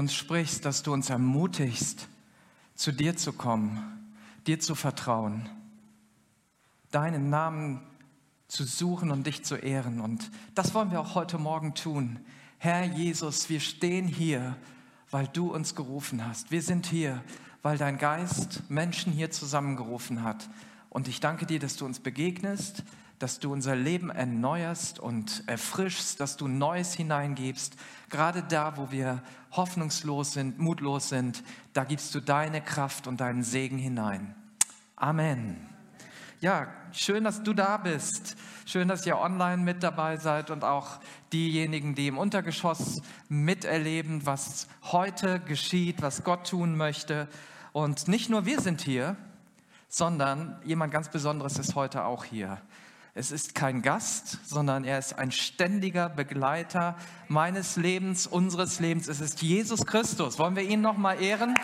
uns sprichst, dass du uns ermutigst, zu dir zu kommen, dir zu vertrauen, deinen Namen zu suchen und dich zu ehren. Und das wollen wir auch heute Morgen tun. Herr Jesus, wir stehen hier, weil du uns gerufen hast. Wir sind hier, weil dein Geist Menschen hier zusammengerufen hat. Und ich danke dir, dass du uns begegnest, dass du unser Leben erneuerst und erfrischst, dass du Neues hineingibst. Gerade da, wo wir hoffnungslos sind, mutlos sind, da gibst du deine Kraft und deinen Segen hinein. Amen. Ja, schön, dass du da bist. Schön, dass ihr online mit dabei seid und auch diejenigen, die im Untergeschoss miterleben, was heute geschieht, was Gott tun möchte. Und nicht nur wir sind hier, sondern jemand ganz Besonderes ist heute auch hier. Es ist kein Gast, sondern er ist ein ständiger Begleiter meines Lebens, unseres Lebens. Es ist Jesus Christus. Wollen wir ihn noch mal ehren?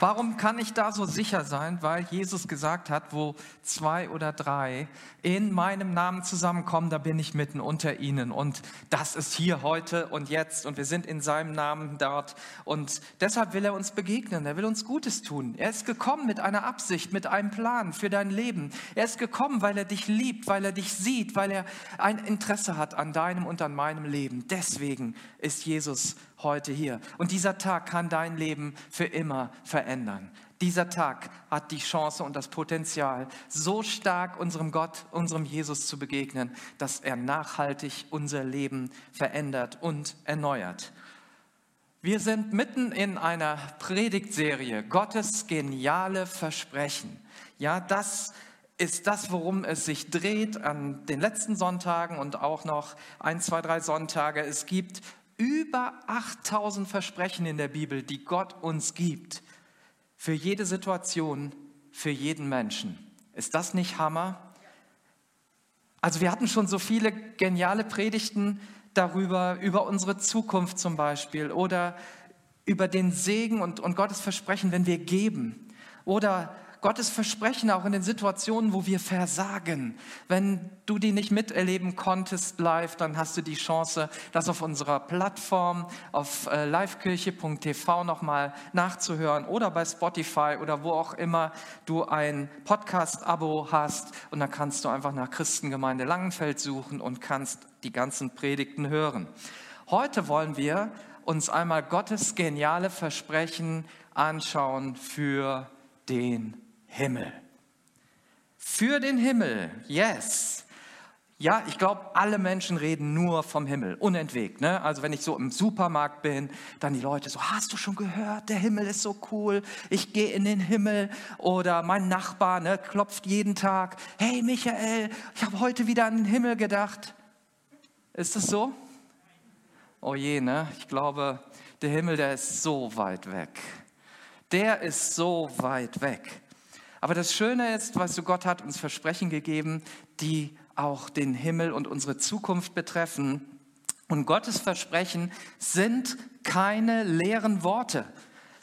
Warum kann ich da so sicher sein? Weil Jesus gesagt hat, wo zwei oder drei in meinem Namen zusammenkommen, da bin ich mitten unter ihnen. Und das ist hier heute und jetzt. Und wir sind in seinem Namen dort. Und deshalb will er uns begegnen. Er will uns Gutes tun. Er ist gekommen mit einer Absicht, mit einem Plan für dein Leben. Er ist gekommen, weil er dich liebt, weil er dich sieht, weil er ein Interesse hat an deinem und an meinem Leben. Deswegen ist Jesus heute hier. Und dieser Tag kann dein Leben für immer verändern. Dieser Tag hat die Chance und das Potenzial, so stark unserem Gott, unserem Jesus zu begegnen, dass er nachhaltig unser Leben verändert und erneuert. Wir sind mitten in einer Predigtserie, Gottes geniale Versprechen. Ja, das ist das, worum es sich dreht an den letzten Sonntagen und auch noch ein, zwei, drei Sonntage. Es gibt über 8000 Versprechen in der Bibel, die Gott uns gibt. Für jede Situation, für jeden Menschen. Ist das nicht Hammer? Also wir hatten schon so viele geniale Predigten darüber, über unsere Zukunft zum Beispiel oder über den Segen und, und Gottes Versprechen, wenn wir geben. Oder Gottes Versprechen auch in den Situationen, wo wir versagen. Wenn du die nicht miterleben konntest live, dann hast du die Chance, das auf unserer Plattform auf äh, livekirche.tv nochmal nachzuhören oder bei Spotify oder wo auch immer du ein Podcast-Abo hast. Und dann kannst du einfach nach Christengemeinde Langenfeld suchen und kannst die ganzen Predigten hören. Heute wollen wir uns einmal Gottes geniale Versprechen anschauen für den Himmel. Für den Himmel, yes. Ja, ich glaube, alle Menschen reden nur vom Himmel, unentwegt. Ne? Also wenn ich so im Supermarkt bin, dann die Leute so, hast du schon gehört, der Himmel ist so cool, ich gehe in den Himmel. Oder mein Nachbar ne, klopft jeden Tag, hey Michael, ich habe heute wieder an den Himmel gedacht. Ist das so? Oh je, ne? ich glaube, der Himmel, der ist so weit weg. Der ist so weit weg. Aber das Schöne ist, weißt du, Gott hat uns Versprechen gegeben, die auch den Himmel und unsere Zukunft betreffen. Und Gottes Versprechen sind keine leeren Worte,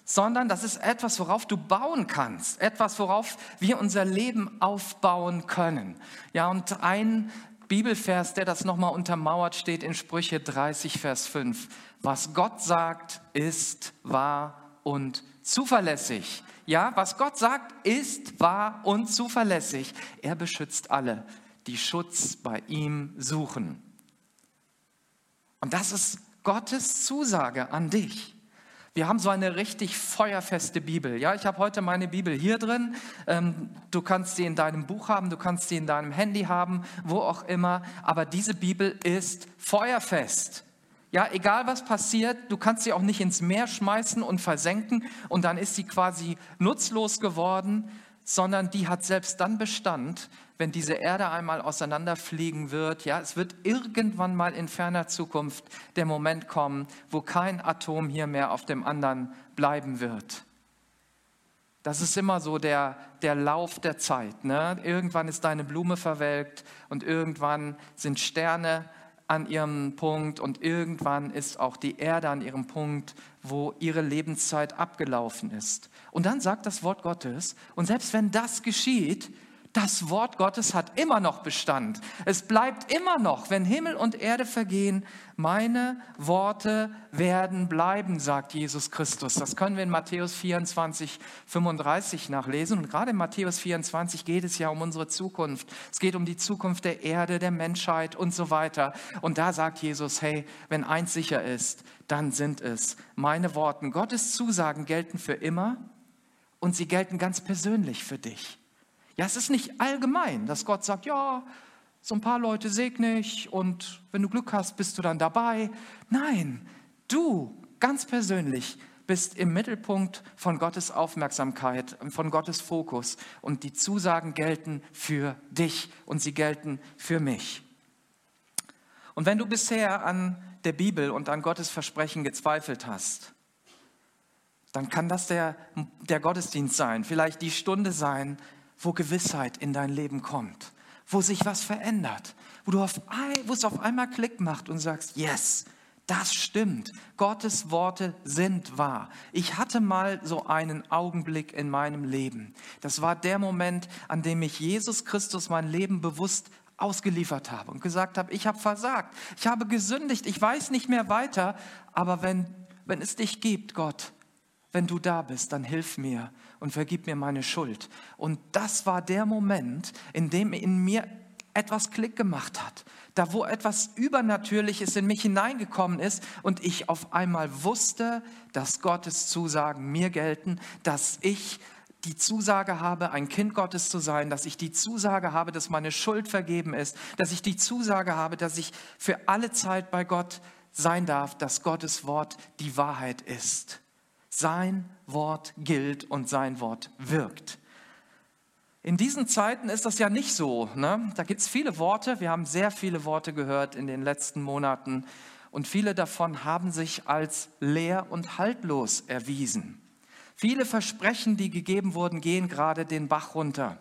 sondern das ist etwas, worauf du bauen kannst, etwas, worauf wir unser Leben aufbauen können. Ja, und ein Bibelvers, der das nochmal untermauert, steht in Sprüche 30, Vers 5. Was Gott sagt, ist wahr und zuverlässig. Ja, was Gott sagt, ist wahr und zuverlässig. Er beschützt alle, die Schutz bei ihm suchen. Und das ist Gottes Zusage an dich. Wir haben so eine richtig feuerfeste Bibel. Ja, ich habe heute meine Bibel hier drin. Ähm, du kannst sie in deinem Buch haben, du kannst sie in deinem Handy haben, wo auch immer. Aber diese Bibel ist feuerfest. Ja, egal was passiert, du kannst sie auch nicht ins Meer schmeißen und versenken und dann ist sie quasi nutzlos geworden, sondern die hat selbst dann Bestand, wenn diese Erde einmal auseinanderfliegen wird. Ja, es wird irgendwann mal in ferner Zukunft der Moment kommen, wo kein Atom hier mehr auf dem anderen bleiben wird. Das ist immer so der, der Lauf der Zeit. Ne? Irgendwann ist deine Blume verwelkt und irgendwann sind Sterne an ihrem Punkt und irgendwann ist auch die Erde an ihrem Punkt, wo ihre Lebenszeit abgelaufen ist. Und dann sagt das Wort Gottes, und selbst wenn das geschieht, Das Wort Gottes hat immer noch Bestand. Es bleibt immer noch, wenn Himmel und Erde vergehen, meine Worte werden bleiben, sagt Jesus Christus. Das können wir in Matthäus 24, 35 nachlesen. Und gerade in Matthäus 24 geht es ja um unsere Zukunft. Es geht um die Zukunft der Erde, der Menschheit und so weiter. Und da sagt Jesus, hey, wenn eins sicher ist, dann sind es meine Worte. Gottes Zusagen gelten für immer und sie gelten ganz persönlich für dich. Ja, es ist nicht allgemein, dass Gott sagt, ja, so ein paar Leute segne ich und wenn du Glück hast, bist du dann dabei. Nein, du ganz persönlich bist im Mittelpunkt von Gottes Aufmerksamkeit, von Gottes Fokus und die Zusagen gelten für dich und sie gelten für mich. Und wenn du bisher an der Bibel und an Gottes Versprechen gezweifelt hast, dann kann das der, der Gottesdienst sein, vielleicht die Stunde sein, wo Gewissheit in dein Leben kommt, wo sich was verändert, wo, du auf, wo es auf einmal Klick macht und sagst, yes, das stimmt. Gottes Worte sind wahr. Ich hatte mal so einen Augenblick in meinem Leben. Das war der Moment, an dem ich Jesus Christus mein Leben bewusst ausgeliefert habe und gesagt habe, ich habe versagt, ich habe gesündigt, ich weiß nicht mehr weiter, aber wenn, wenn es dich gibt, Gott, wenn du da bist, dann hilf mir und vergib mir meine Schuld. Und das war der Moment, in dem in mir etwas Klick gemacht hat. Da, wo etwas Übernatürliches in mich hineingekommen ist und ich auf einmal wusste, dass Gottes Zusagen mir gelten, dass ich die Zusage habe, ein Kind Gottes zu sein, dass ich die Zusage habe, dass meine Schuld vergeben ist, dass ich die Zusage habe, dass ich für alle Zeit bei Gott sein darf, dass Gottes Wort die Wahrheit ist. Sein Wort gilt und sein Wort wirkt. In diesen Zeiten ist das ja nicht so. Ne? Da gibt es viele Worte, wir haben sehr viele Worte gehört in den letzten Monaten und viele davon haben sich als leer und haltlos erwiesen. Viele Versprechen, die gegeben wurden, gehen gerade den Bach runter.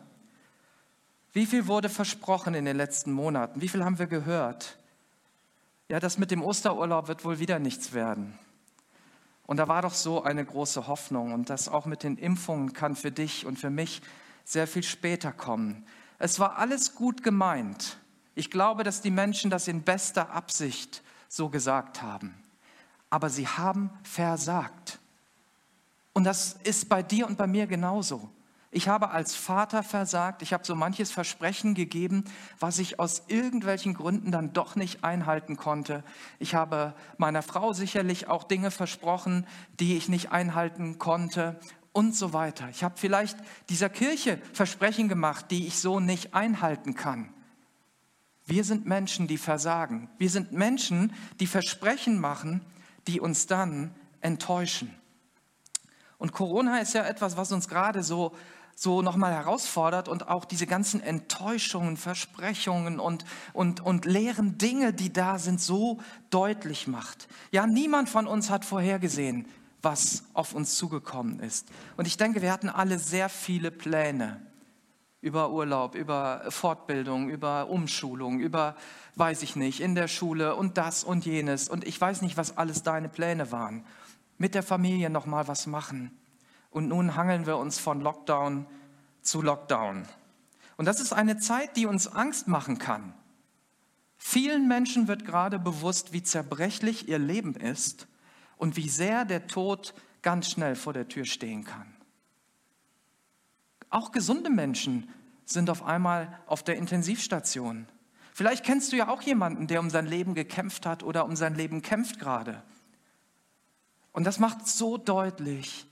Wie viel wurde versprochen in den letzten Monaten? Wie viel haben wir gehört? Ja, das mit dem Osterurlaub wird wohl wieder nichts werden. Und da war doch so eine große Hoffnung und das auch mit den Impfungen kann für dich und für mich sehr viel später kommen. Es war alles gut gemeint. Ich glaube, dass die Menschen das in bester Absicht so gesagt haben. Aber sie haben versagt. Und das ist bei dir und bei mir genauso. Ich habe als Vater versagt, ich habe so manches Versprechen gegeben, was ich aus irgendwelchen Gründen dann doch nicht einhalten konnte. Ich habe meiner Frau sicherlich auch Dinge versprochen, die ich nicht einhalten konnte und so weiter. Ich habe vielleicht dieser Kirche Versprechen gemacht, die ich so nicht einhalten kann. Wir sind Menschen, die versagen. Wir sind Menschen, die Versprechen machen, die uns dann enttäuschen. Und Corona ist ja etwas, was uns gerade so so nochmal herausfordert und auch diese ganzen Enttäuschungen, Versprechungen und, und, und leeren Dinge, die da sind, so deutlich macht. Ja, niemand von uns hat vorhergesehen, was auf uns zugekommen ist. Und ich denke, wir hatten alle sehr viele Pläne über Urlaub, über Fortbildung, über Umschulung, über, weiß ich nicht, in der Schule und das und jenes. Und ich weiß nicht, was alles deine Pläne waren. Mit der Familie nochmal was machen und nun hangeln wir uns von Lockdown zu Lockdown. Und das ist eine Zeit, die uns Angst machen kann. Vielen Menschen wird gerade bewusst, wie zerbrechlich ihr Leben ist und wie sehr der Tod ganz schnell vor der Tür stehen kann. Auch gesunde Menschen sind auf einmal auf der Intensivstation. Vielleicht kennst du ja auch jemanden, der um sein Leben gekämpft hat oder um sein Leben kämpft gerade. Und das macht so deutlich,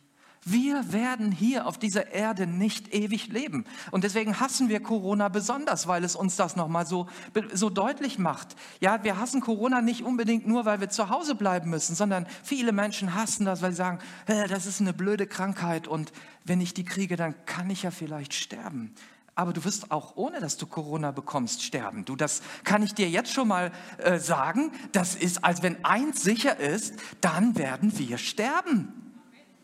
wir werden hier auf dieser Erde nicht ewig leben. Und deswegen hassen wir Corona besonders, weil es uns das nochmal so, so deutlich macht. Ja, wir hassen Corona nicht unbedingt nur, weil wir zu Hause bleiben müssen, sondern viele Menschen hassen das, weil sie sagen, das ist eine blöde Krankheit und wenn ich die kriege, dann kann ich ja vielleicht sterben. Aber du wirst auch ohne, dass du Corona bekommst, sterben. Du, das kann ich dir jetzt schon mal äh, sagen. Das ist, als wenn eins sicher ist, dann werden wir sterben.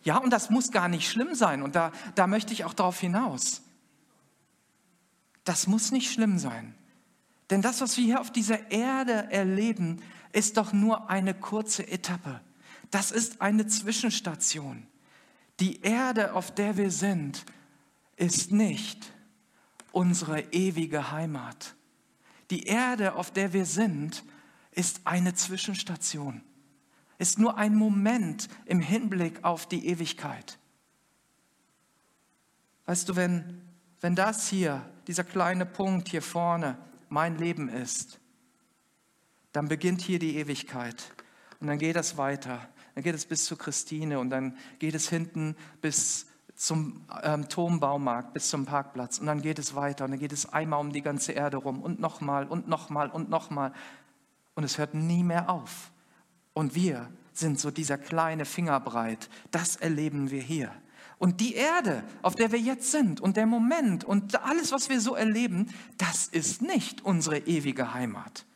Ja, und das muss gar nicht schlimm sein. Und da, da möchte ich auch darauf hinaus. Das muss nicht schlimm sein. Denn das, was wir hier auf dieser Erde erleben, ist doch nur eine kurze Etappe. Das ist eine Zwischenstation. Die Erde, auf der wir sind, ist nicht unsere ewige Heimat. Die Erde, auf der wir sind, ist eine Zwischenstation, ist nur ein Moment im Hinblick auf die Ewigkeit. Weißt du, wenn, wenn das hier, dieser kleine Punkt hier vorne, mein Leben ist, dann beginnt hier die Ewigkeit und dann geht es weiter. Dann geht es bis zu Christine und dann geht es hinten bis zum ähm, Turmbaumarkt, bis zum Parkplatz und dann geht es weiter und dann geht es einmal um die ganze Erde rum und nochmal und nochmal und nochmal und es hört nie mehr auf. Und wir sind so dieser kleine Fingerbreit, das erleben wir hier. Und die Erde, auf der wir jetzt sind und der Moment und alles, was wir so erleben, das ist nicht unsere ewige Heimat.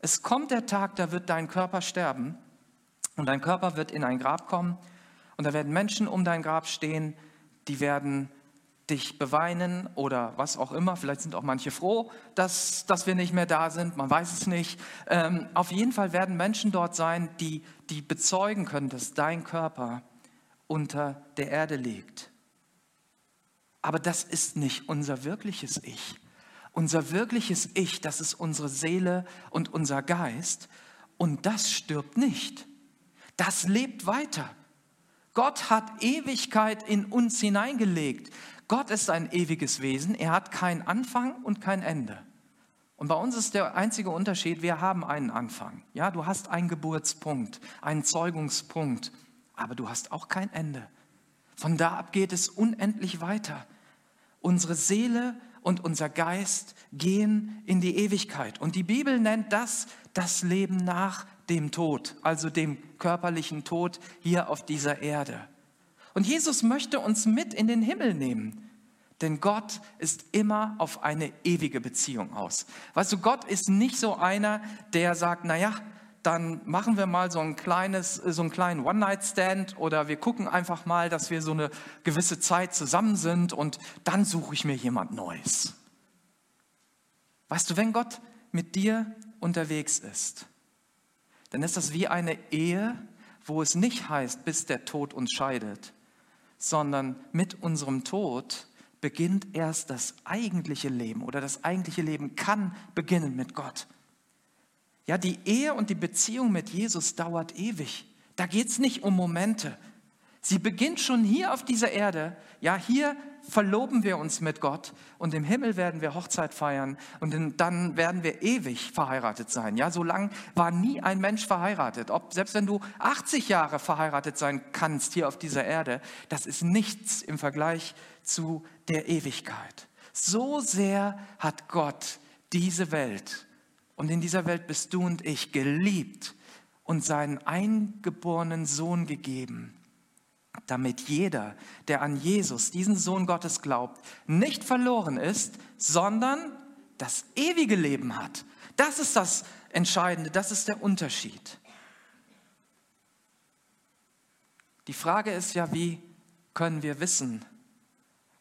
Es kommt der Tag, da wird dein Körper sterben und dein Körper wird in ein Grab kommen und da werden Menschen um dein Grab stehen, die werden dich beweinen oder was auch immer. Vielleicht sind auch manche froh, dass, dass wir nicht mehr da sind. Man weiß es nicht. Ähm, auf jeden Fall werden Menschen dort sein, die, die bezeugen können, dass dein Körper unter der Erde liegt. Aber das ist nicht unser wirkliches Ich. Unser wirkliches Ich, das ist unsere Seele und unser Geist. Und das stirbt nicht. Das lebt weiter. Gott hat Ewigkeit in uns hineingelegt. Gott ist ein ewiges Wesen. Er hat keinen Anfang und kein Ende. Und bei uns ist der einzige Unterschied, wir haben einen Anfang. Ja, du hast einen Geburtspunkt, einen Zeugungspunkt, aber du hast auch kein Ende. Von da ab geht es unendlich weiter. Unsere Seele und unser Geist gehen in die Ewigkeit. Und die Bibel nennt das das Leben nach dem Tod, also dem körperlichen Tod hier auf dieser Erde. Und Jesus möchte uns mit in den Himmel nehmen. Denn Gott ist immer auf eine ewige Beziehung aus. Weißt du, Gott ist nicht so einer, der sagt, naja, dann machen wir mal so ein kleines, so einen kleinen One-Night-Stand oder wir gucken einfach mal, dass wir so eine gewisse Zeit zusammen sind und dann suche ich mir jemand Neues. Weißt du, wenn Gott mit dir unterwegs ist, dann ist das wie eine Ehe, wo es nicht heißt, bis der Tod uns scheidet, sondern mit unserem Tod beginnt erst das eigentliche Leben oder das eigentliche Leben kann beginnen mit Gott. Ja, die Ehe und die Beziehung mit Jesus dauert ewig. Da geht es nicht um Momente. Sie beginnt schon hier auf dieser Erde. Ja, hier verloben wir uns mit Gott und im Himmel werden wir Hochzeit feiern und dann werden wir ewig verheiratet sein. Ja, so lang war nie ein Mensch verheiratet. Ob, selbst wenn du 80 Jahre verheiratet sein kannst hier auf dieser Erde, das ist nichts im Vergleich zu der Ewigkeit. So sehr hat Gott diese Welt und in dieser Welt bist du und ich geliebt und seinen eingeborenen Sohn gegeben, damit jeder, der an Jesus, diesen Sohn Gottes glaubt, nicht verloren ist, sondern das ewige Leben hat. Das ist das Entscheidende, das ist der Unterschied. Die Frage ist ja, wie können wir wissen,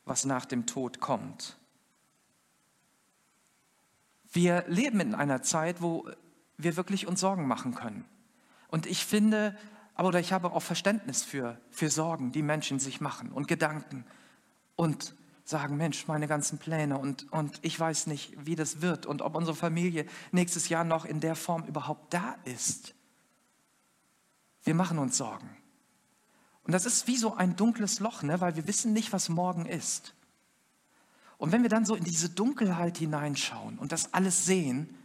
was nach dem Tod kommt? Wir leben in einer Zeit, wo wir wirklich uns Sorgen machen können. Und ich finde, aber ich habe auch Verständnis für, für Sorgen, die Menschen sich machen und Gedanken und sagen, Mensch, meine ganzen Pläne und, und ich weiß nicht, wie das wird und ob unsere Familie nächstes Jahr noch in der Form überhaupt da ist. Wir machen uns Sorgen. Und das ist wie so ein dunkles Loch, ne? weil wir wissen nicht, was morgen ist. Und wenn wir dann so in diese Dunkelheit hineinschauen und das alles sehen,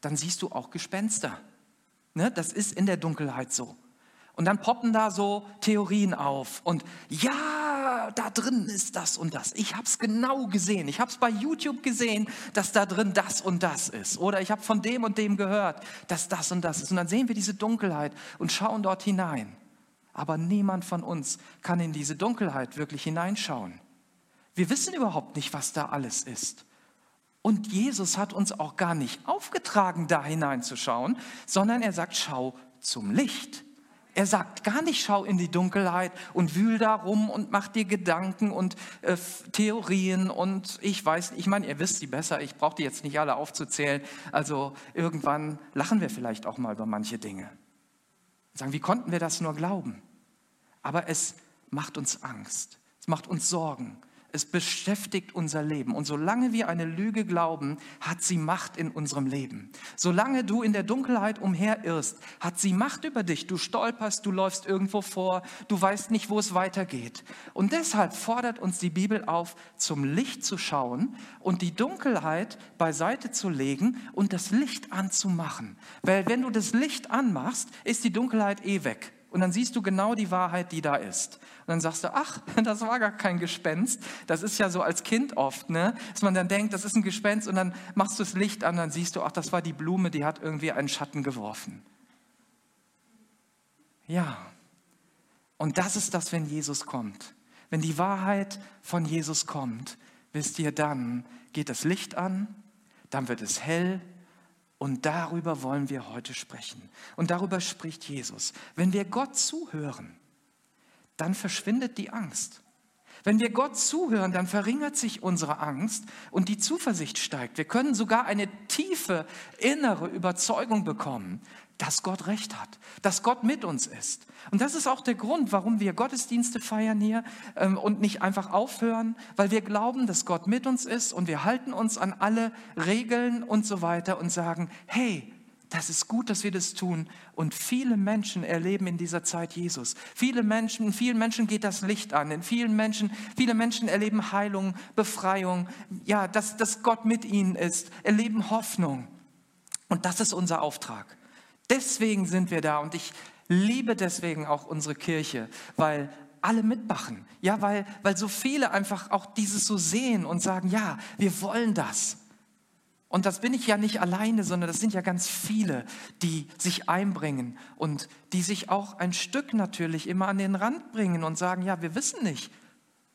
dann siehst du auch Gespenster. Ne? Das ist in der Dunkelheit so. Und dann poppen da so Theorien auf. Und ja, da drin ist das und das. Ich habe es genau gesehen. Ich habe es bei YouTube gesehen, dass da drin das und das ist. Oder ich habe von dem und dem gehört, dass das und das ist. Und dann sehen wir diese Dunkelheit und schauen dort hinein. Aber niemand von uns kann in diese Dunkelheit wirklich hineinschauen. Wir wissen überhaupt nicht, was da alles ist. Und Jesus hat uns auch gar nicht aufgetragen, da hineinzuschauen, sondern er sagt, schau zum Licht. Er sagt gar nicht, schau in die Dunkelheit und wühl da rum und mach dir Gedanken und äh, Theorien und ich weiß, ich meine, ihr wisst die besser, ich brauche die jetzt nicht alle aufzuzählen. Also irgendwann lachen wir vielleicht auch mal über manche Dinge. Sagen, wie konnten wir das nur glauben? Aber es macht uns Angst, es macht uns Sorgen, es beschäftigt unser Leben. Und solange wir eine Lüge glauben, hat sie Macht in unserem Leben. Solange du in der Dunkelheit umherirrst, hat sie Macht über dich. Du stolperst, du läufst irgendwo vor, du weißt nicht, wo es weitergeht. Und deshalb fordert uns die Bibel auf, zum Licht zu schauen und die Dunkelheit beiseite zu legen und das Licht anzumachen. Weil wenn du das Licht anmachst, ist die Dunkelheit eh weg. Und dann siehst du genau die Wahrheit, die da ist. Und dann sagst du, ach, das war gar kein Gespenst. Das ist ja so als Kind oft, ne? dass man dann denkt, das ist ein Gespenst und dann machst du das Licht an, dann siehst du, ach, das war die Blume, die hat irgendwie einen Schatten geworfen. Ja, und das ist das, wenn Jesus kommt. Wenn die Wahrheit von Jesus kommt, wisst ihr, dann geht das Licht an, dann wird es hell und darüber wollen wir heute sprechen. Und darüber spricht Jesus. Wenn wir Gott zuhören, dann verschwindet die Angst. Wenn wir Gott zuhören, dann verringert sich unsere Angst und die Zuversicht steigt. Wir können sogar eine tiefe innere Überzeugung bekommen, dass Gott recht hat, dass Gott mit uns ist. Und das ist auch der Grund, warum wir Gottesdienste feiern hier ähm, und nicht einfach aufhören, weil wir glauben, dass Gott mit uns ist und wir halten uns an alle Regeln und so weiter und sagen, hey, das ist gut, dass wir das tun. Und viele Menschen erleben in dieser Zeit Jesus. Viele Menschen, vielen Menschen geht das Licht an. In vielen Menschen, viele Menschen erleben Heilung, Befreiung. Ja, dass, dass Gott mit ihnen ist, erleben Hoffnung. Und das ist unser Auftrag. Deswegen sind wir da und ich liebe deswegen auch unsere Kirche, weil alle mitmachen. Ja, weil, weil so viele einfach auch dieses so sehen und sagen, ja, wir wollen das. Und das bin ich ja nicht alleine, sondern das sind ja ganz viele, die sich einbringen und die sich auch ein Stück natürlich immer an den Rand bringen und sagen, ja, wir wissen nicht,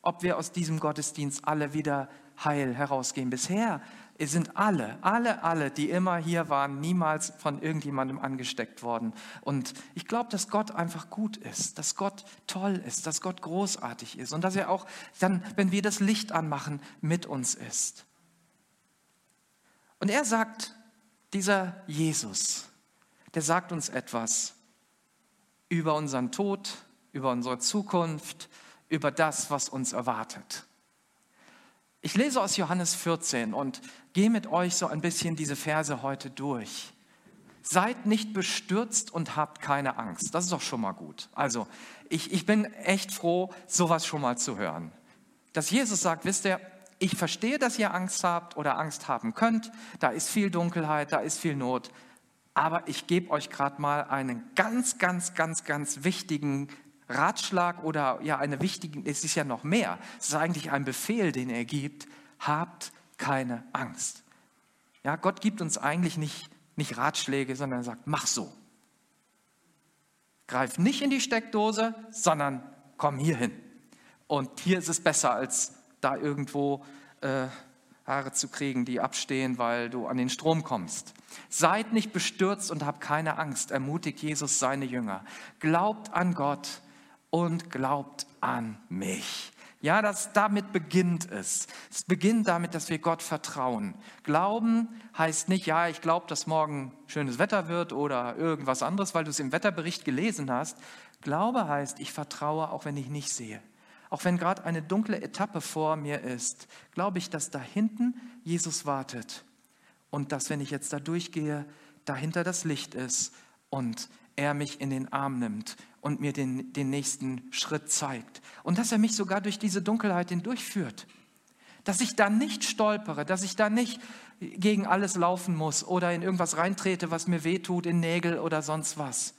ob wir aus diesem Gottesdienst alle wieder heil herausgehen. Bisher sind alle, alle, alle, die immer hier waren, niemals von irgendjemandem angesteckt worden. Und ich glaube, dass Gott einfach gut ist, dass Gott toll ist, dass Gott großartig ist und dass er auch dann, wenn wir das Licht anmachen, mit uns ist. Und er sagt, dieser Jesus, der sagt uns etwas über unseren Tod, über unsere Zukunft, über das, was uns erwartet. Ich lese aus Johannes 14 und gehe mit euch so ein bisschen diese Verse heute durch. Seid nicht bestürzt und habt keine Angst. Das ist doch schon mal gut. Also, ich, ich bin echt froh, sowas schon mal zu hören. Dass Jesus sagt, wisst ihr, ich verstehe, dass ihr Angst habt oder Angst haben könnt. Da ist viel Dunkelheit, da ist viel Not. Aber ich gebe euch gerade mal einen ganz, ganz, ganz, ganz wichtigen Ratschlag oder ja, eine wichtige, es ist ja noch mehr, es ist eigentlich ein Befehl, den er gibt, habt keine Angst. Ja, Gott gibt uns eigentlich nicht, nicht Ratschläge, sondern er sagt, mach so. Greif nicht in die Steckdose, sondern komm hier hin. Und hier ist es besser, als da irgendwo äh, Haare zu kriegen, die abstehen, weil du an den Strom kommst. Seid nicht bestürzt und habt keine Angst, ermutigt Jesus seine Jünger. Glaubt an Gott und glaubt an mich. Ja, das damit beginnt es. Es beginnt damit, dass wir Gott vertrauen. Glauben heißt nicht, ja, ich glaube, dass morgen schönes Wetter wird oder irgendwas anderes, weil du es im Wetterbericht gelesen hast. Glaube heißt, ich vertraue, auch wenn ich nicht sehe. Auch wenn gerade eine dunkle Etappe vor mir ist, glaube ich, dass da hinten Jesus wartet und dass, wenn ich jetzt da durchgehe, dahinter das Licht ist und er mich in den Arm nimmt und mir den, den nächsten Schritt zeigt. Und dass er mich sogar durch diese Dunkelheit hindurchführt. Dass ich da nicht stolpere, dass ich da nicht gegen alles laufen muss oder in irgendwas reintrete, was mir wehtut, in Nägel oder sonst was.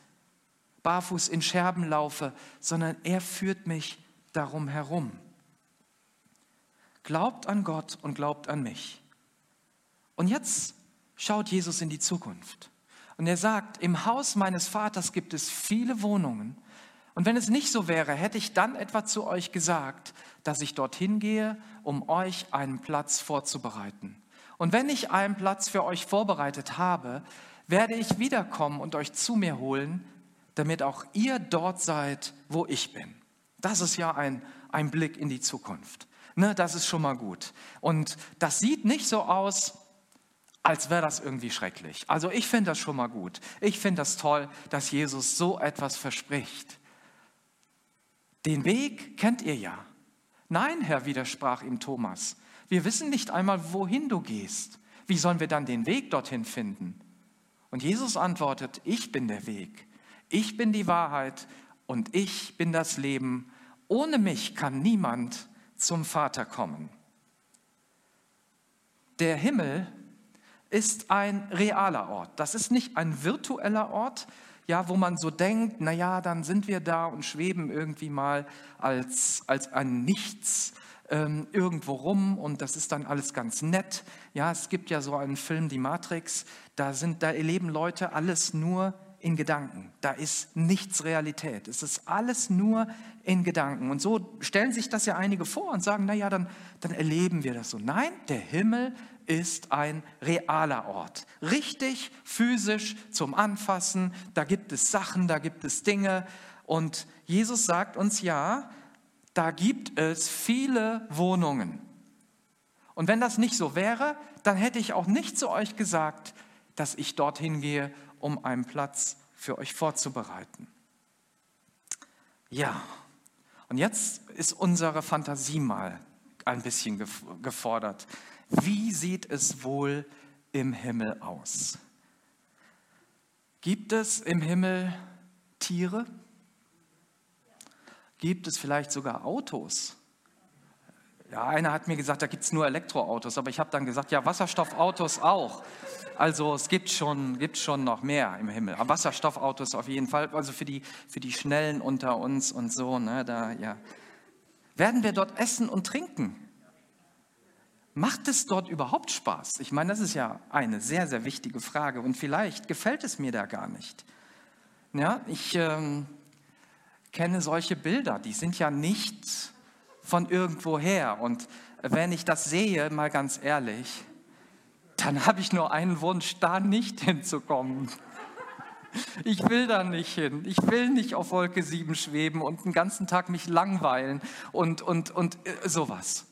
Barfuß in Scherben laufe, sondern er führt mich darum herum. Glaubt an Gott und glaubt an mich. Und jetzt schaut Jesus in die Zukunft. Und er sagt, im Haus meines Vaters gibt es viele Wohnungen. Und wenn es nicht so wäre, hätte ich dann etwa zu euch gesagt, dass ich dorthin gehe, um euch einen Platz vorzubereiten. Und wenn ich einen Platz für euch vorbereitet habe, werde ich wiederkommen und euch zu mir holen, damit auch ihr dort seid, wo ich bin. Das ist ja ein, ein Blick in die Zukunft. Ne, das ist schon mal gut. Und das sieht nicht so aus, als wäre das irgendwie schrecklich. Also ich finde das schon mal gut. Ich finde das toll, dass Jesus so etwas verspricht. Den Weg kennt ihr ja. Nein, Herr, widersprach ihm Thomas, wir wissen nicht einmal, wohin du gehst. Wie sollen wir dann den Weg dorthin finden? Und Jesus antwortet, ich bin der Weg, ich bin die Wahrheit und ich bin das Leben. Ohne mich kann niemand zum Vater kommen. Der Himmel ist ein realer Ort. Das ist nicht ein virtueller Ort, ja, wo man so denkt, na ja, dann sind wir da und schweben irgendwie mal als, als ein Nichts ähm, irgendwo rum und das ist dann alles ganz nett. Ja, es gibt ja so einen Film, Die Matrix, da, sind, da erleben Leute alles nur in Gedanken. Da ist nichts Realität. Es ist alles nur in Gedanken. Und so stellen sich das ja einige vor und sagen, na ja, dann, dann erleben wir das so. Nein, der Himmel ist ein realer Ort. Richtig physisch zum Anfassen. Da gibt es Sachen, da gibt es Dinge. Und Jesus sagt uns ja, da gibt es viele Wohnungen. Und wenn das nicht so wäre, dann hätte ich auch nicht zu euch gesagt, dass ich dorthin gehe, um einen Platz für euch vorzubereiten. Ja, und jetzt ist unsere Fantasie mal ein bisschen gefordert. Wie sieht es wohl im Himmel aus? Gibt es im Himmel Tiere? Gibt es vielleicht sogar Autos? Ja, einer hat mir gesagt, da gibt es nur Elektroautos, aber ich habe dann gesagt, ja, Wasserstoffautos auch. Also es gibt schon, gibt schon noch mehr im Himmel. Aber Wasserstoffautos auf jeden Fall, also für die, für die Schnellen unter uns und so. Ne, da, ja. Werden wir dort essen und trinken? Macht es dort überhaupt Spaß? Ich meine, das ist ja eine sehr, sehr wichtige Frage und vielleicht gefällt es mir da gar nicht. Ja, ich ähm, kenne solche Bilder, die sind ja nicht von irgendwoher. Und wenn ich das sehe, mal ganz ehrlich, dann habe ich nur einen Wunsch, da nicht hinzukommen. Ich will da nicht hin. Ich will nicht auf Wolke 7 schweben und den ganzen Tag mich langweilen und, und, und äh, sowas.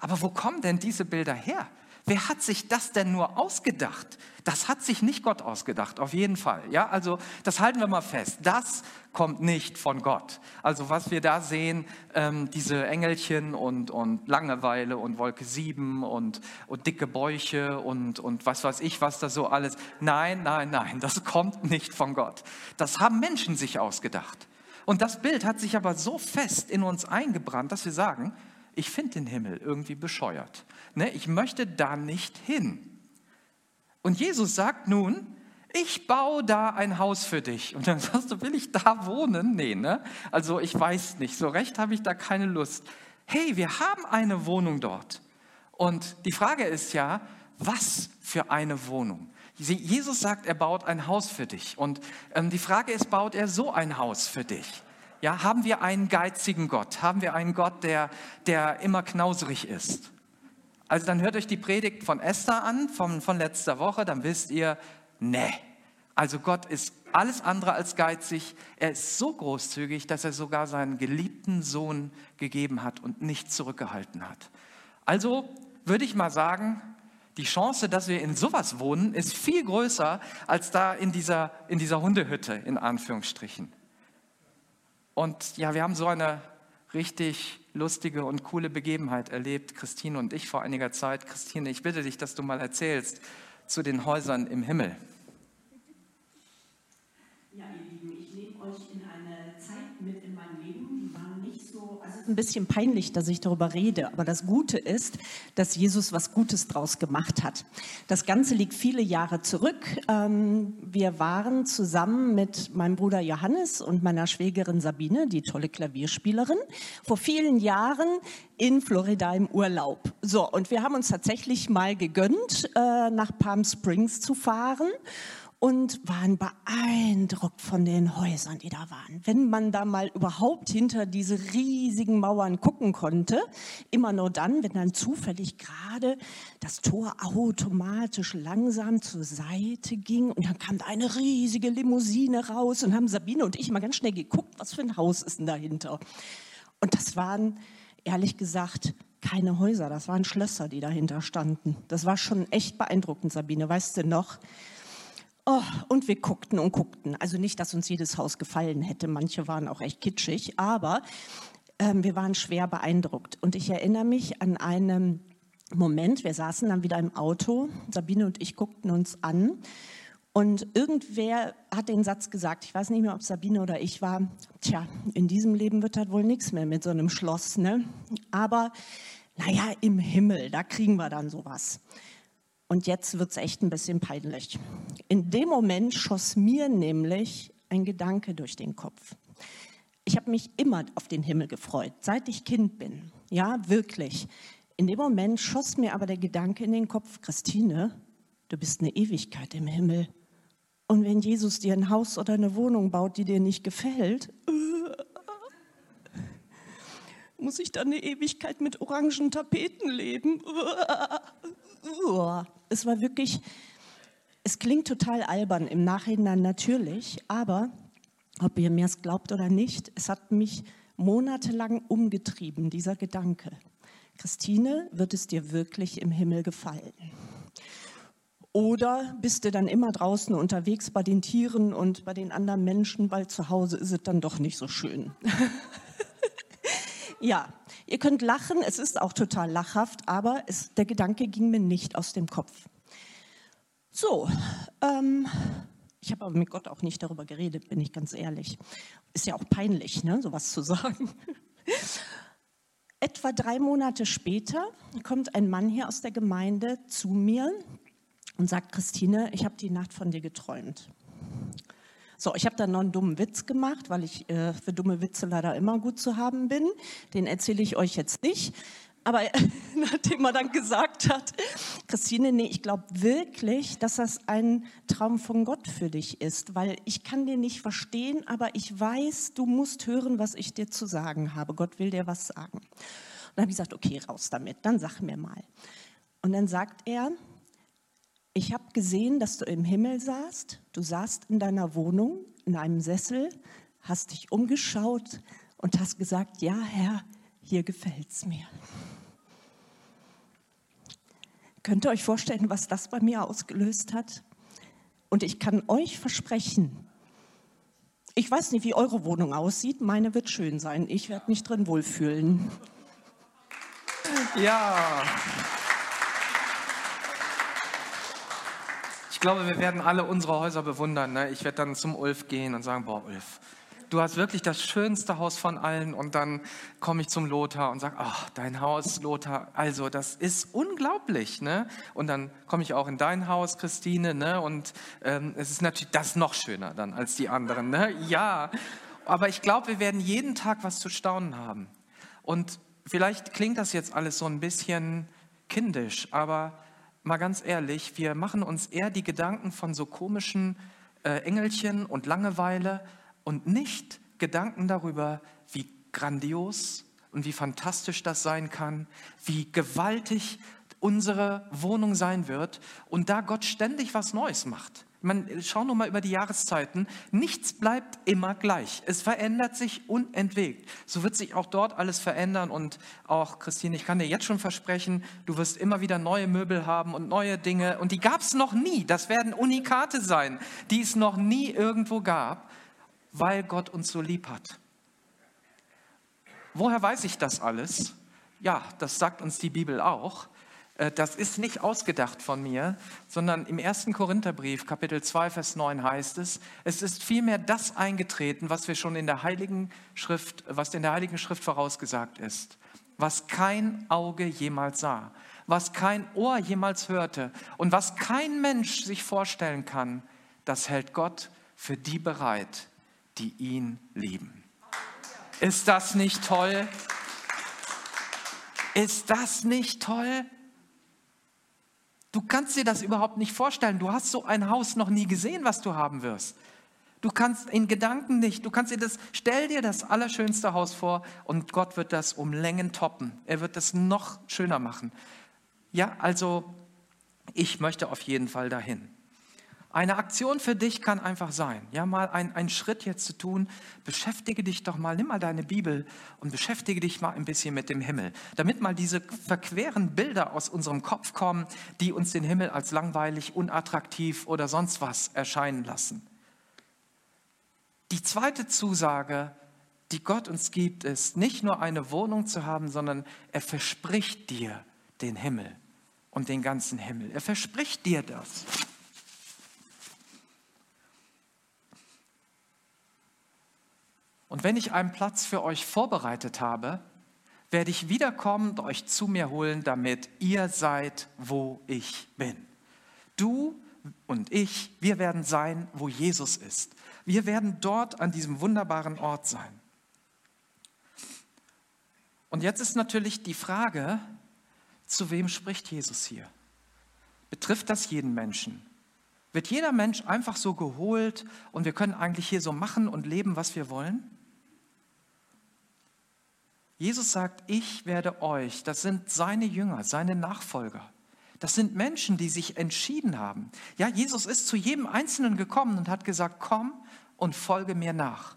Aber wo kommen denn diese Bilder her? Wer hat sich das denn nur ausgedacht? Das hat sich nicht Gott ausgedacht, auf jeden Fall. Ja, also das halten wir mal fest. Das kommt nicht von Gott. Also was wir da sehen, ähm, diese Engelchen und, und Langeweile und Wolke 7 und, und dicke Bäuche und, und was weiß ich, was da so alles. Nein, nein, nein, das kommt nicht von Gott. Das haben Menschen sich ausgedacht. Und das Bild hat sich aber so fest in uns eingebrannt, dass wir sagen, ich finde den Himmel irgendwie bescheuert. Ne? Ich möchte da nicht hin. Und Jesus sagt nun, ich baue da ein Haus für dich. Und dann sagst du, will ich da wohnen? Nee, ne? Also ich weiß nicht, so recht habe ich da keine Lust. Hey, wir haben eine Wohnung dort. Und die Frage ist ja, was für eine Wohnung? Jesus sagt, er baut ein Haus für dich. Und ähm, die Frage ist, baut er so ein Haus für dich? Ja, haben wir einen geizigen Gott? Haben wir einen Gott, der, der immer knauserig ist? Also dann hört euch die Predigt von Esther an, von, von letzter Woche, dann wisst ihr, nee. Also Gott ist alles andere als geizig. Er ist so großzügig, dass er sogar seinen geliebten Sohn gegeben hat und nicht zurückgehalten hat. Also würde ich mal sagen, die Chance, dass wir in sowas wohnen, ist viel größer als da in dieser, in dieser Hundehütte, in Anführungsstrichen. Und ja, wir haben so eine richtig lustige und coole Begebenheit erlebt, Christine und ich vor einiger Zeit. Christine, ich bitte dich, dass du mal erzählst zu den Häusern im Himmel. Ein bisschen peinlich, dass ich darüber rede, aber das Gute ist, dass Jesus was Gutes draus gemacht hat. Das Ganze liegt viele Jahre zurück. Ähm, wir waren zusammen mit meinem Bruder Johannes und meiner Schwägerin Sabine, die tolle Klavierspielerin, vor vielen Jahren in Florida im Urlaub. So, und wir haben uns tatsächlich mal gegönnt, äh, nach Palm Springs zu fahren und waren beeindruckt von den Häusern, die da waren. Wenn man da mal überhaupt hinter diese riesigen Mauern gucken konnte, immer nur dann, wenn dann zufällig gerade das Tor automatisch langsam zur Seite ging und dann kam da eine riesige Limousine raus und haben Sabine und ich mal ganz schnell geguckt, was für ein Haus ist denn dahinter. Und das waren, ehrlich gesagt, keine Häuser, das waren Schlösser, die dahinter standen. Das war schon echt beeindruckend, Sabine, weißt du noch? Oh, und wir guckten und guckten. Also nicht, dass uns jedes Haus gefallen hätte. Manche waren auch echt kitschig. Aber ähm, wir waren schwer beeindruckt. Und ich erinnere mich an einen Moment, wir saßen dann wieder im Auto, Sabine und ich guckten uns an und irgendwer hat den Satz gesagt, ich weiß nicht mehr, ob Sabine oder ich war, tja, in diesem Leben wird das wohl nichts mehr mit so einem Schloss, ne? Aber naja, im Himmel, da kriegen wir dann sowas. Und jetzt wird es echt ein bisschen peinlich. In dem Moment schoss mir nämlich ein Gedanke durch den Kopf. Ich habe mich immer auf den Himmel gefreut, seit ich Kind bin. Ja, wirklich. In dem Moment schoss mir aber der Gedanke in den Kopf, Christine, du bist eine Ewigkeit im Himmel. Und wenn Jesus dir ein Haus oder eine Wohnung baut, die dir nicht gefällt, muss ich dann eine Ewigkeit mit orangen Tapeten leben? Es war wirklich, es klingt total albern im Nachhinein natürlich, aber ob ihr mir es glaubt oder nicht, es hat mich monatelang umgetrieben, dieser Gedanke. Christine, wird es dir wirklich im Himmel gefallen? Oder bist du dann immer draußen unterwegs bei den Tieren und bei den anderen Menschen, weil zu Hause ist es dann doch nicht so schön. ja, ihr könnt lachen, es ist auch total lachhaft, aber es, der Gedanke ging mir nicht aus dem Kopf. So, ähm, ich habe aber mit Gott auch nicht darüber geredet, bin ich ganz ehrlich. Ist ja auch peinlich, ne, sowas zu sagen. Etwa drei Monate später kommt ein Mann hier aus der Gemeinde zu mir und sagt, Christine, ich habe die Nacht von dir geträumt. So, ich habe dann noch einen dummen Witz gemacht, weil ich äh, für dumme Witze leider immer gut zu haben bin. Den erzähle ich euch jetzt nicht. Aber nachdem er dann gesagt hat, Christine, nee, ich glaube wirklich, dass das ein Traum von Gott für dich ist, weil ich kann dir nicht verstehen, aber ich weiß, du musst hören, was ich dir zu sagen habe. Gott will dir was sagen. Und dann habe ich gesagt, okay, raus damit, dann sag mir mal. Und dann sagt er, ich habe gesehen, dass du im Himmel saßt, du saßt in deiner Wohnung in einem Sessel, hast dich umgeschaut und hast gesagt, ja Herr, hier gefällt es mir. Könnt ihr euch vorstellen, was das bei mir ausgelöst hat? Und ich kann euch versprechen, ich weiß nicht, wie eure Wohnung aussieht, meine wird schön sein. Ich werde mich drin wohlfühlen. Ja. Ich glaube, wir werden alle unsere Häuser bewundern. Ne? Ich werde dann zum Ulf gehen und sagen, boah, Ulf, du hast wirklich das schönste Haus von allen. Und dann komme ich zum Lothar und sage, ach, dein Haus, Lothar, also das ist unglaublich. Ne? Und dann komme ich auch in dein Haus, Christine. Ne? Und ähm, es ist natürlich das noch schöner dann als die anderen. Ne? Ja, aber ich glaube, wir werden jeden Tag was zu staunen haben. Und vielleicht klingt das jetzt alles so ein bisschen kindisch, aber mal ganz ehrlich, wir machen uns eher die Gedanken von so komischen äh, Engelchen und Langeweile und nicht Gedanken darüber, wie grandios und wie fantastisch das sein kann, wie gewaltig unsere Wohnung sein wird und da Gott ständig was Neues macht. Man, schau nur mal über die Jahreszeiten. Nichts bleibt immer gleich. Es verändert sich unentwegt. So wird sich auch dort alles verändern. Und auch, Christine, ich kann dir jetzt schon versprechen, du wirst immer wieder neue Möbel haben und neue Dinge. Und die gab es noch nie. Das werden Unikate sein, die es noch nie irgendwo gab, weil Gott uns so lieb hat. Woher weiß ich das alles? Ja, das sagt uns die Bibel auch. Äh, das ist nicht ausgedacht von mir, sondern im ersten Korintherbrief, Kapitel 2, Vers 9 heißt es, es ist vielmehr das eingetreten, was wir schon in der Heiligen Schrift, was in der Heiligen Schrift vorausgesagt ist, was kein Auge jemals sah, was kein Ohr jemals hörte und was kein Mensch sich vorstellen kann, das hält Gott für die bereit, die ihn lieben. Ist das nicht toll? Ist das nicht toll? Du kannst dir das überhaupt nicht vorstellen. Du hast so ein Haus noch nie gesehen, was du haben wirst. Du kannst in Gedanken nicht, du kannst dir das, stell dir das allerschönste Haus vor und Gott wird das um Längen toppen. Er wird das noch schöner machen. Ja, also ich möchte auf jeden Fall dahin. Eine Aktion für dich kann einfach sein, ja, mal einen Schritt jetzt zu tun. Beschäftige dich doch mal, nimm mal deine Bibel und beschäftige dich mal ein bisschen mit dem Himmel, damit mal diese verqueren Bilder aus unserem Kopf kommen, die uns den Himmel als langweilig, unattraktiv oder sonst was erscheinen lassen. Die zweite Zusage die Gott uns gibt, ist nicht nur eine Wohnung zu haben, sondern er verspricht dir den Himmel und den ganzen Himmel. Er verspricht dir das. Und wenn ich einen Platz für euch vorbereitet habe, werde ich wiederkommen und euch zu mir holen, damit ihr seid, wo ich bin. Du und ich, wir werden sein, wo Jesus ist. Wir werden dort an diesem wunderbaren Ort sein. Und jetzt ist natürlich die Frage, zu wem spricht Jesus hier? Betrifft das jeden Menschen? Wird jeder Mensch einfach so geholt und wir können eigentlich hier so machen und leben, was wir wollen? Jesus sagt, ich werde euch, das sind seine Jünger, seine Nachfolger. Das sind Menschen, die sich entschieden haben. Ja, Jesus ist zu jedem Einzelnen gekommen und hat gesagt, komm und folge mir nach.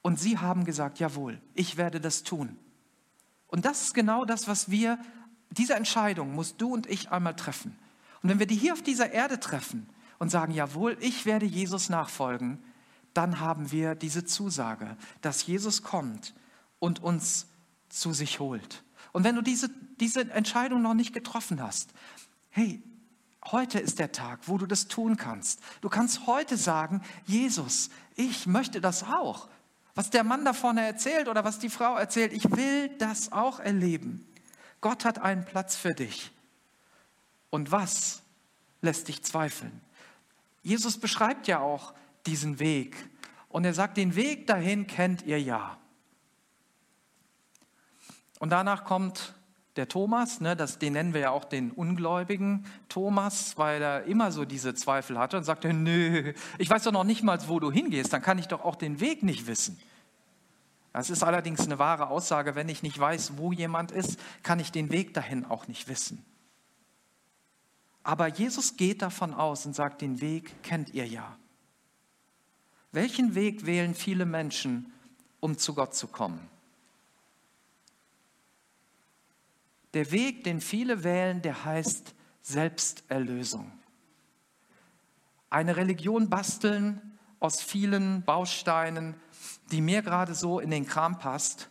Und sie haben gesagt, jawohl, ich werde das tun. Und das ist genau das, was wir, diese Entscheidung musst du und ich einmal treffen. Und wenn wir die hier auf dieser Erde treffen und sagen, jawohl, ich werde Jesus nachfolgen, dann haben wir diese Zusage, dass Jesus kommt und uns zu sich holt. Und wenn du diese, diese Entscheidung noch nicht getroffen hast, hey, heute ist der Tag, wo du das tun kannst. Du kannst heute sagen, Jesus, ich möchte das auch. Was der Mann da vorne erzählt oder was die Frau erzählt, ich will das auch erleben. Gott hat einen Platz für dich. Und was lässt dich zweifeln? Jesus beschreibt ja auch diesen Weg. Und er sagt, den Weg dahin kennt ihr ja. Und danach kommt der Thomas, ne, das, den nennen wir ja auch den ungläubigen Thomas, weil er immer so diese Zweifel hatte und sagte, nö, ich weiß doch noch nicht mal, wo du hingehst, dann kann ich doch auch den Weg nicht wissen. Das ist allerdings eine wahre Aussage, wenn ich nicht weiß, wo jemand ist, kann ich den Weg dahin auch nicht wissen. Aber Jesus geht davon aus und sagt, den Weg kennt ihr ja. Welchen Weg wählen viele Menschen, um zu Gott zu kommen? Der Weg, den viele wählen, der heißt Selbsterlösung. Eine Religion basteln aus vielen Bausteinen, die mir gerade so in den Kram passt,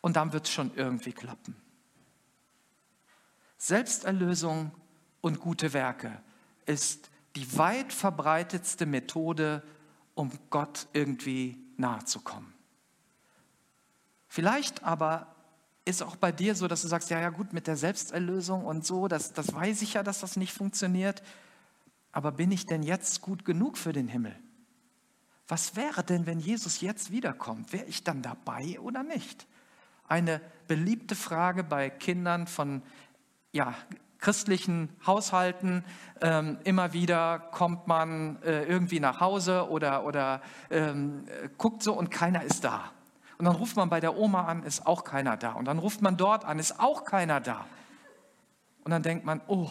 und dann wird es schon irgendwie klappen. Selbsterlösung und gute Werke ist die weit verbreitetste Methode, um Gott irgendwie nahe zu kommen. Vielleicht aber ist auch bei dir so, dass du sagst, ja, ja gut, mit der Selbsterlösung und so, das, das weiß ich ja, dass das nicht funktioniert. Aber bin ich denn jetzt gut genug für den Himmel? Was wäre denn, wenn Jesus jetzt wiederkommt? Wäre ich dann dabei oder nicht? Eine beliebte Frage bei Kindern von ja, christlichen Haushalten. Ähm, immer wieder kommt man äh, irgendwie nach Hause oder, oder ähm, guckt so und keiner ist da. Und dann ruft man bei der Oma an, ist auch keiner da. Und dann ruft man dort an, ist auch keiner da. Und dann denkt man, oh,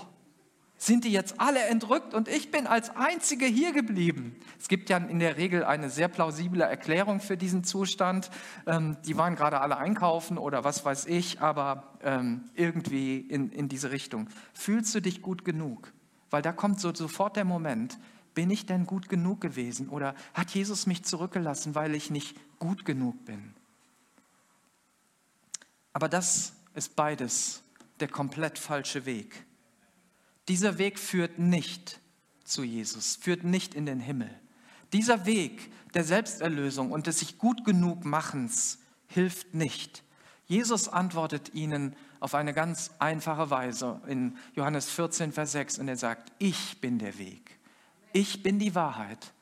sind die jetzt alle entrückt und ich bin als Einzige hier geblieben. Es gibt ja in der Regel eine sehr plausible Erklärung für diesen Zustand. Ähm, die waren gerade alle einkaufen oder was weiß ich, aber ähm, irgendwie in, in diese Richtung. Fühlst du dich gut genug? Weil da kommt so sofort der Moment, bin ich denn gut genug gewesen? Oder hat Jesus mich zurückgelassen, weil ich nicht gut genug bin? Aber das ist beides der komplett falsche Weg. Dieser Weg führt nicht zu Jesus, führt nicht in den Himmel. Dieser Weg der Selbsterlösung und des sich gut genug machens hilft nicht. Jesus antwortet ihnen auf eine ganz einfache Weise in Johannes 14, Vers 6 und er sagt, ich bin der Weg ich bin die Wahrheit,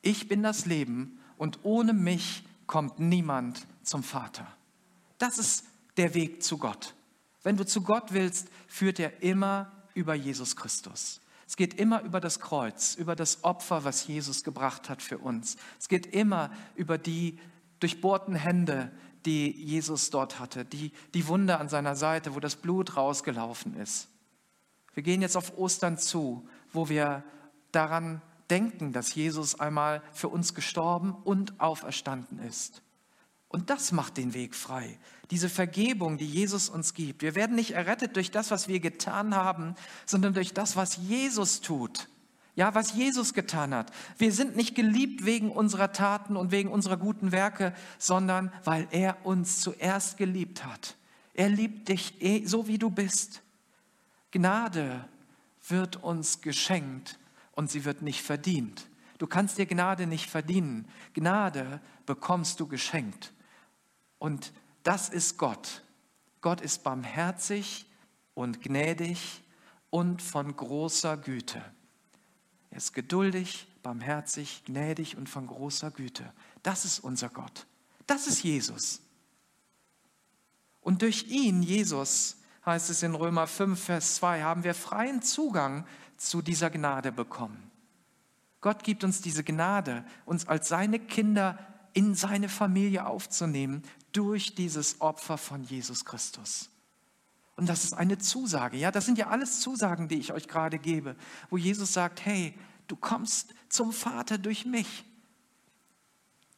ich bin das Leben und ohne mich kommt niemand zum Vater. Das ist der Weg zu Gott. Wenn du zu Gott willst, führt er immer über Jesus Christus. Es geht immer über das Kreuz, über das Opfer, was Jesus gebracht hat für uns. Es geht immer über die durchbohrten Hände, die Jesus dort hatte, die, die Wunde an seiner Seite, wo das Blut rausgelaufen ist. Wir gehen jetzt auf Ostern zu, wo wir daran denken, dass Jesus einmal für uns gestorben und auferstanden ist. Und das macht den Weg frei. Diese Vergebung, die Jesus uns gibt. Wir werden nicht errettet durch das, was wir getan haben, sondern durch das, was Jesus tut. Ja, was Jesus getan hat. Wir sind nicht geliebt wegen unserer Taten und wegen unserer guten Werke, sondern weil er uns zuerst geliebt hat. Er liebt dich eh, so, wie du bist. Gnade wird uns geschenkt und sie wird nicht verdient. Du kannst dir Gnade nicht verdienen. Gnade bekommst du geschenkt. Und das ist Gott. Gott ist barmherzig und gnädig und von großer Güte. Er ist geduldig, barmherzig, gnädig und von großer Güte. Das ist unser Gott. Das ist Jesus. Und durch ihn, Jesus, heißt es in Römer 5, Vers 2, haben wir freien Zugang zu dieser Gnade bekommen. Gott gibt uns diese Gnade, uns als seine Kinder in seine Familie aufzunehmen durch dieses Opfer von Jesus Christus. Und das ist eine Zusage. Ja, das sind ja alles Zusagen, die ich euch gerade gebe, wo Jesus sagt, hey, du kommst zum Vater durch mich.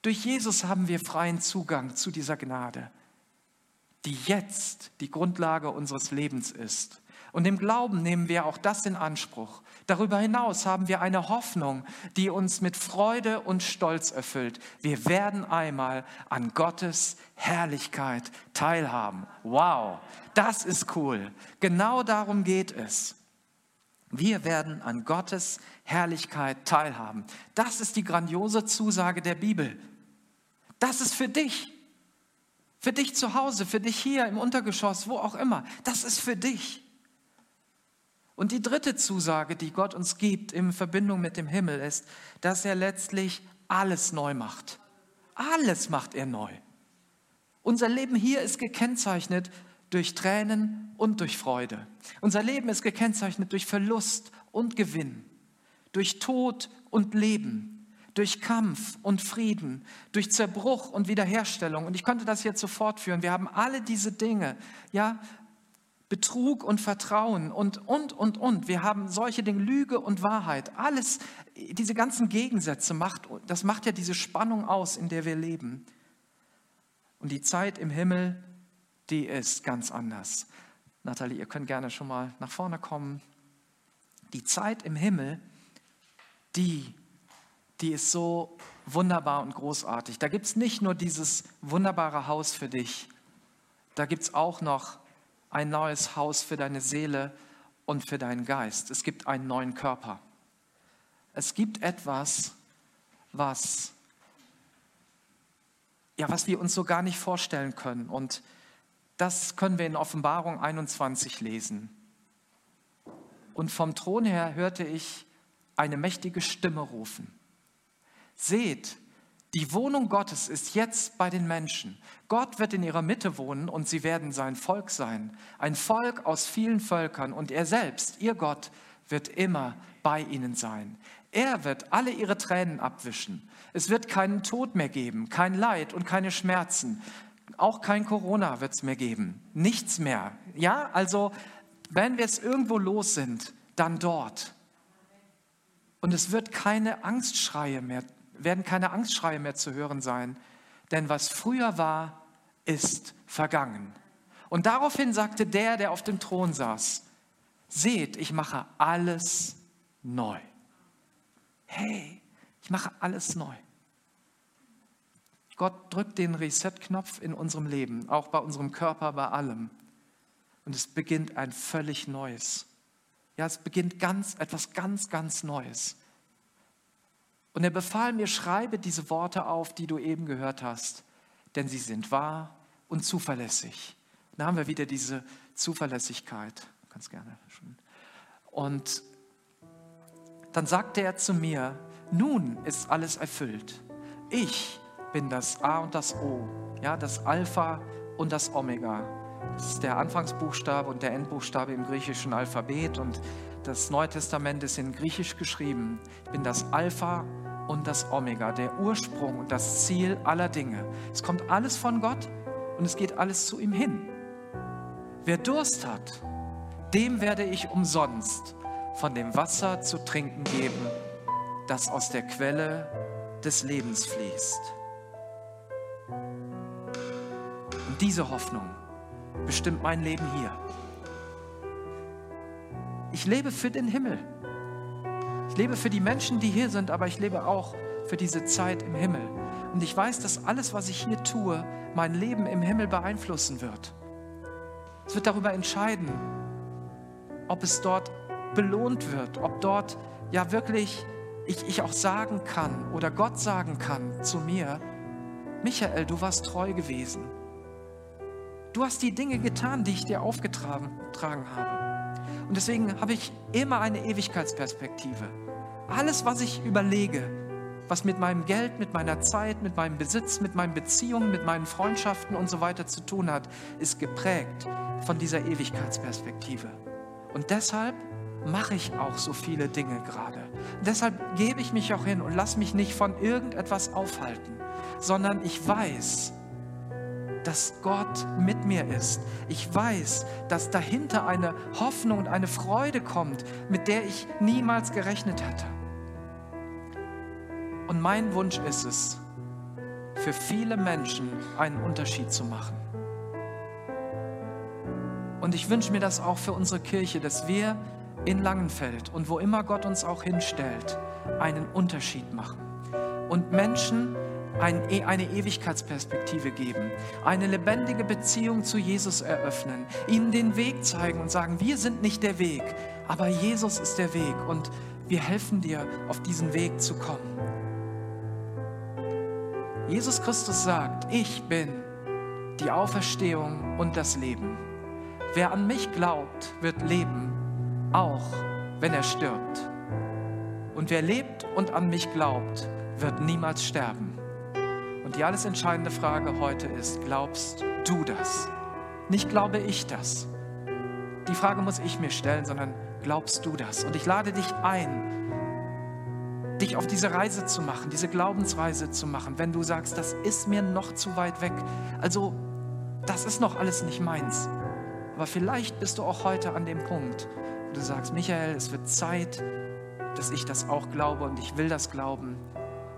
Durch Jesus haben wir freien Zugang zu dieser Gnade, die jetzt die Grundlage unseres Lebens ist. Und im Glauben nehmen wir auch das in Anspruch. Darüber hinaus haben wir eine Hoffnung, die uns mit Freude und Stolz erfüllt. Wir werden einmal an Gottes Herrlichkeit teilhaben. Wow, das ist cool. Genau darum geht es. Wir werden an Gottes Herrlichkeit teilhaben. Das ist die grandiose Zusage der Bibel. Das ist für dich. Für dich zu Hause, für dich hier im Untergeschoss, wo auch immer. Das ist für dich. Und die dritte Zusage, die Gott uns gibt in Verbindung mit dem Himmel, ist, dass er letztlich alles neu macht. Alles macht er neu. Unser Leben hier ist gekennzeichnet durch Tränen und durch Freude. Unser Leben ist gekennzeichnet durch Verlust und Gewinn, durch Tod und Leben, durch Kampf und Frieden, durch Zerbruch und Wiederherstellung. Und ich könnte das jetzt so fortführen. Wir haben alle diese Dinge, ja, Betrug und Vertrauen und, und, und, und. Wir haben solche Dinge, Lüge und Wahrheit. Alles, diese ganzen Gegensätze, macht, das macht ja diese Spannung aus, in der wir leben. Und die Zeit im Himmel, die ist ganz anders. Nathalie, ihr könnt gerne schon mal nach vorne kommen. Die Zeit im Himmel, die, die ist so wunderbar und großartig. Da gibt es nicht nur dieses wunderbare Haus für dich, da gibt es auch noch ein neues Haus für deine Seele und für deinen Geist. Es gibt einen neuen Körper. Es gibt etwas, was, ja, was wir uns so gar nicht vorstellen können. Und das können wir in Offenbarung 21 lesen. Und vom Thron her hörte ich eine mächtige Stimme rufen. Seht, die Wohnung Gottes ist jetzt bei den Menschen. Gott wird in ihrer Mitte wohnen und sie werden sein Volk sein. Ein Volk aus vielen Völkern und er selbst, ihr Gott, wird immer bei ihnen sein. Er wird alle ihre Tränen abwischen. Es wird keinen Tod mehr geben, kein Leid und keine Schmerzen. Auch kein Corona wird es mehr geben. Nichts mehr. Ja, also wenn wir es irgendwo los sind, dann dort. Und es wird keine Angstschreie mehr werden keine Angstschreie mehr zu hören sein, denn was früher war, ist vergangen. Und daraufhin sagte der, der auf dem Thron saß, seht, ich mache alles neu. Hey, ich mache alles neu. Gott drückt den Reset-Knopf in unserem Leben, auch bei unserem Körper, bei allem. Und es beginnt ein völlig Neues. Ja, es beginnt ganz, etwas ganz, ganz Neues. Und er befahl mir, schreibe diese Worte auf, die du eben gehört hast, denn sie sind wahr und zuverlässig. Da haben wir wieder diese Zuverlässigkeit. Ganz gerne. Und dann sagte er zu mir, nun ist alles erfüllt. Ich bin das A und das O, ja, das Alpha und das Omega. Das ist der Anfangsbuchstabe und der Endbuchstabe im griechischen Alphabet und das Neue Testament ist in Griechisch geschrieben. Ich bin das Alpha und das Omega, der Ursprung und das Ziel aller Dinge. Es kommt alles von Gott und es geht alles zu ihm hin. Wer Durst hat, dem werde ich umsonst von dem Wasser zu trinken geben, das aus der Quelle des Lebens fließt. Und diese Hoffnung bestimmt mein Leben hier. Ich lebe für den Himmel. Ich lebe für die Menschen, die hier sind, aber ich lebe auch für diese Zeit im Himmel. Und ich weiß, dass alles, was ich hier tue, mein Leben im Himmel beeinflussen wird. Es wird darüber entscheiden, ob es dort belohnt wird, ob dort ja wirklich ich, ich auch sagen kann oder Gott sagen kann zu mir, Michael, du warst treu gewesen. Du hast die Dinge getan, die ich dir aufgetragen habe. Und deswegen habe ich immer eine Ewigkeitsperspektive. Alles, was ich überlege, was mit meinem Geld, mit meiner Zeit, mit meinem Besitz, mit meinen Beziehungen, mit meinen Freundschaften und so weiter zu tun hat, ist geprägt von dieser Ewigkeitsperspektive. Und deshalb mache ich auch so viele Dinge gerade. Deshalb gebe ich mich auch hin und lasse mich nicht von irgendetwas aufhalten, sondern ich weiß, dass Gott mit mir ist. Ich weiß, dass dahinter eine Hoffnung und eine Freude kommt, mit der ich niemals gerechnet hatte. Und mein Wunsch ist es, für viele Menschen einen Unterschied zu machen. Und ich wünsche mir das auch für unsere Kirche, dass wir in Langenfeld und wo immer Gott uns auch hinstellt, einen Unterschied machen. Und Menschen e, eine Ewigkeitsperspektive geben, eine lebendige Beziehung zu Jesus eröffnen, ihnen den Weg zeigen und sagen, wir sind nicht der Weg, aber Jesus ist der Weg und wir helfen dir, auf diesen Weg zu kommen. Jesus Christus sagt, ich bin die Auferstehung und das Leben. Wer an mich glaubt, wird leben, auch wenn er stirbt. Und wer lebt und an mich glaubt, wird niemals sterben. Und die alles entscheidende Frage heute ist, glaubst du das? Nicht glaube ich das. Die Frage muss ich mir stellen, sondern glaubst du das? Und ich lade dich ein, dich auf diese Reise zu machen, diese Glaubensreise zu machen, wenn du sagst, das ist mir noch zu weit weg. Also, das ist noch alles nicht meins. Aber vielleicht bist du auch heute an dem Punkt, wo du sagst, Michael, es wird Zeit, dass ich das auch glaube und ich will das glauben.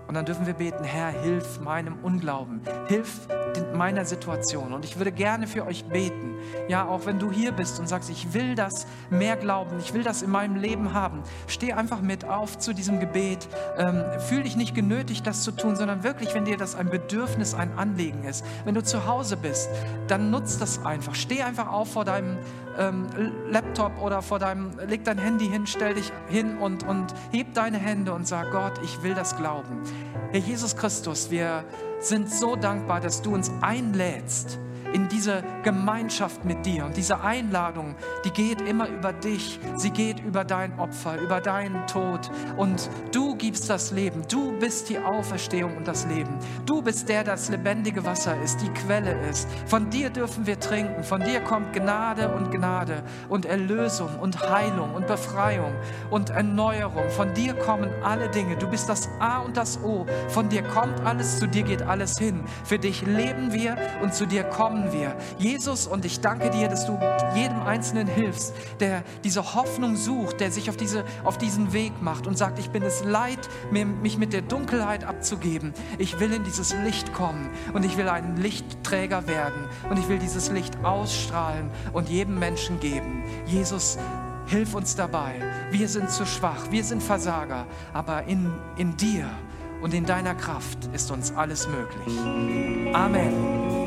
Und dann dürfen wir beten, Herr, hilf meinem Unglauben, hilf meiner Situation. Und ich würde gerne für euch beten. Ja, auch wenn du hier bist und sagst, ich will das mehr glauben, ich will das in meinem Leben haben. Steh einfach mit auf zu diesem Gebet. Ähm, fühl dich nicht genötigt, das zu tun, sondern wirklich, wenn dir das ein Bedürfnis, ein Anliegen ist. Wenn du zu Hause bist, dann nutz das einfach. Steh einfach auf vor deinem ähm, Laptop oder vor deinem, leg dein Handy hin, stell dich hin und, und heb deine Hände und sag, Gott, ich will das glauben. Herr Jesus Christus, wir sind so dankbar, dass du uns einlädst in diese Gemeinschaft mit dir. Und diese Einladung, die geht immer über dich. Sie geht über dein Opfer, über deinen Tod. Und du gibst das Leben. Du bist die Auferstehung und das Leben. Du bist der, das lebendige Wasser ist, die Quelle ist. Von dir dürfen wir trinken. Von dir kommt Gnade und Gnade und Erlösung und Heilung und Befreiung und Erneuerung. Von dir kommen alle Dinge. Du bist das A und das O. Von dir kommt alles, zu dir geht alles hin. Für dich leben wir und zu dir kommen kommen wir. Jesus, und ich danke dir, dass du jedem Einzelnen hilfst, der diese Hoffnung sucht, der sich auf, diese, auf diesen Weg macht und sagt, ich bin es leid, mich mit der Dunkelheit abzugeben. Ich will in dieses Licht kommen und ich will ein Lichtträger werden und ich will dieses Licht ausstrahlen und jedem Menschen geben. Jesus, hilf uns dabei. Wir sind zu schwach, wir sind Versager, aber in, in dir und in deiner Kraft ist uns alles möglich. Amen.